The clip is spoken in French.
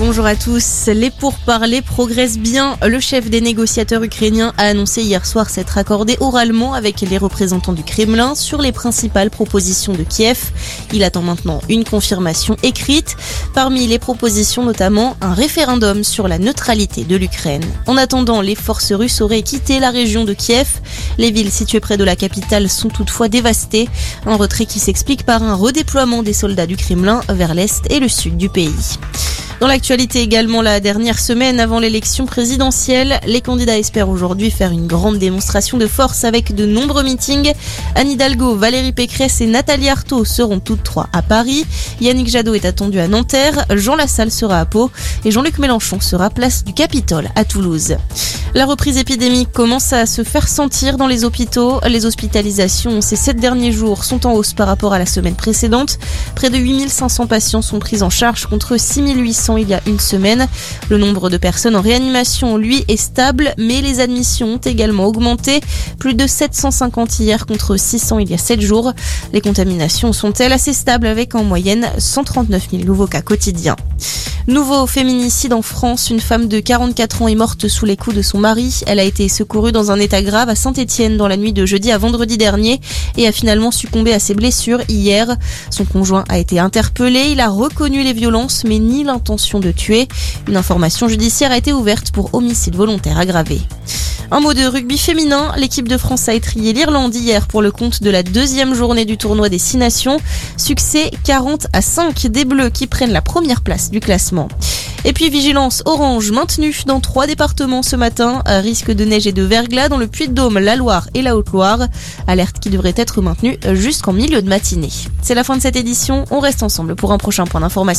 Bonjour à tous. Les pourparlers progressent bien. Le chef des négociateurs ukrainiens a annoncé hier soir s'être accordé oralement avec les représentants du Kremlin sur les principales propositions de Kiev. Il attend maintenant une confirmation écrite. Parmi les propositions notamment un référendum sur la neutralité de l'Ukraine. En attendant, les forces russes auraient quitté la région de Kiev. Les villes situées près de la capitale sont toutefois dévastées. Un retrait qui s'explique par un redéploiement des soldats du Kremlin vers l'est et le sud du pays. Dans l'actualité également, la dernière semaine avant l'élection présidentielle, les candidats espèrent aujourd'hui faire une grande démonstration de force avec de nombreux meetings. Anne Hidalgo, Valérie Pécresse et Nathalie Arthaud seront toutes trois à Paris. Yannick Jadot est attendu à Nanterre, Jean Lassalle sera à Pau et Jean-Luc Mélenchon sera place du Capitole à Toulouse. La reprise épidémique commence à se faire sentir dans les hôpitaux. Les hospitalisations ces sept derniers jours sont en hausse par rapport à la semaine précédente. Près de 8500 patients sont pris en charge contre 6800 il y a une semaine. Le nombre de personnes en réanimation, lui, est stable, mais les admissions ont également augmenté. Plus de 750 hier contre 600 il y a 7 jours. Les contaminations sont-elles assez stables avec en moyenne 139 000 nouveaux cas quotidiens? Nouveau féminicide en France. Une femme de 44 ans est morte sous les coups de son mari. Elle a été secourue dans un état grave à Saint-Etienne dans la nuit de jeudi à vendredi dernier et a finalement succombé à ses blessures hier. Son conjoint a été interpellé. Il a reconnu les violences mais ni l'intention de tuer. Une information judiciaire a été ouverte pour homicide volontaire aggravé. Un mot de rugby féminin. L'équipe de France a étrié l'Irlande hier pour le compte de la deuxième journée du tournoi des Six Nations. Succès 40 à 5 des Bleus qui prennent la première place du classement. Et puis vigilance orange maintenue dans trois départements ce matin. Risque de neige et de verglas dans le Puy-de-Dôme, la Loire et la Haute-Loire. Alerte qui devrait être maintenue jusqu'en milieu de matinée. C'est la fin de cette édition. On reste ensemble pour un prochain point d'information.